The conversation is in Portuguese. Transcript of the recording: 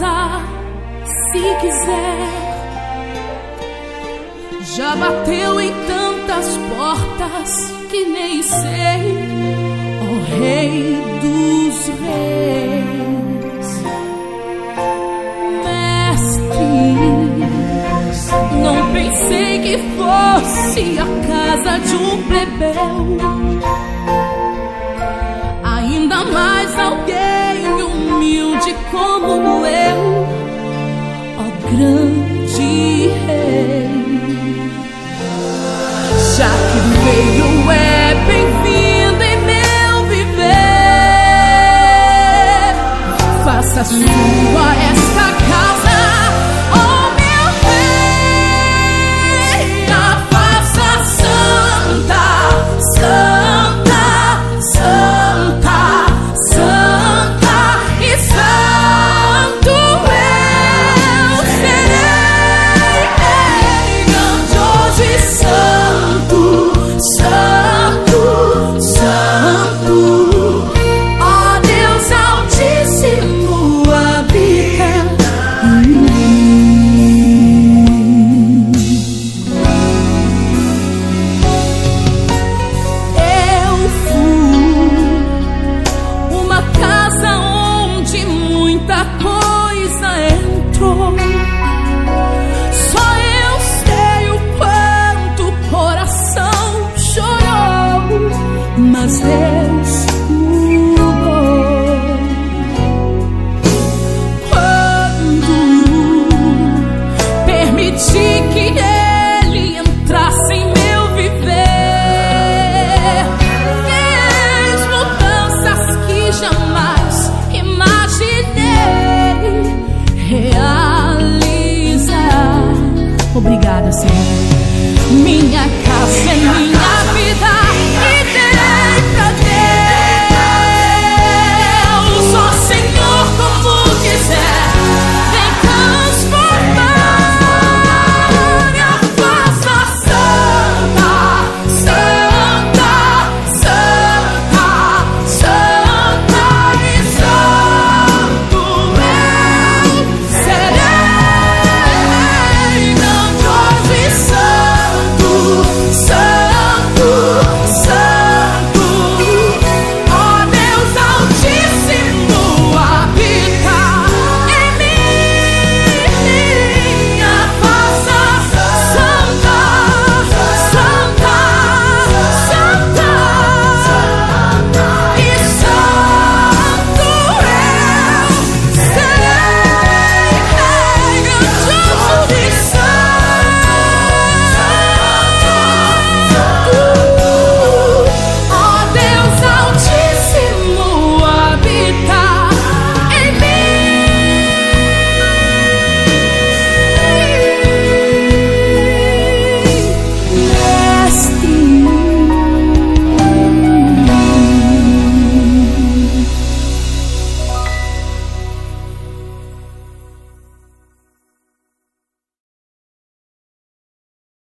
se quiser. Já bateu em tantas portas que nem sei, ó oh, Rei dos Reis. Mestre, não pensei que fosse a casa de um plebeu ainda mais alguém humilde como eu grande Rei. Já que veio é bem-vindo em meu viver. Faça sua esta casa, Mas Deus mudou. Quando permiti que Ele entrasse em meu viver, fez mudanças que jamais imaginei realizar. Obrigada, Senhor. Minha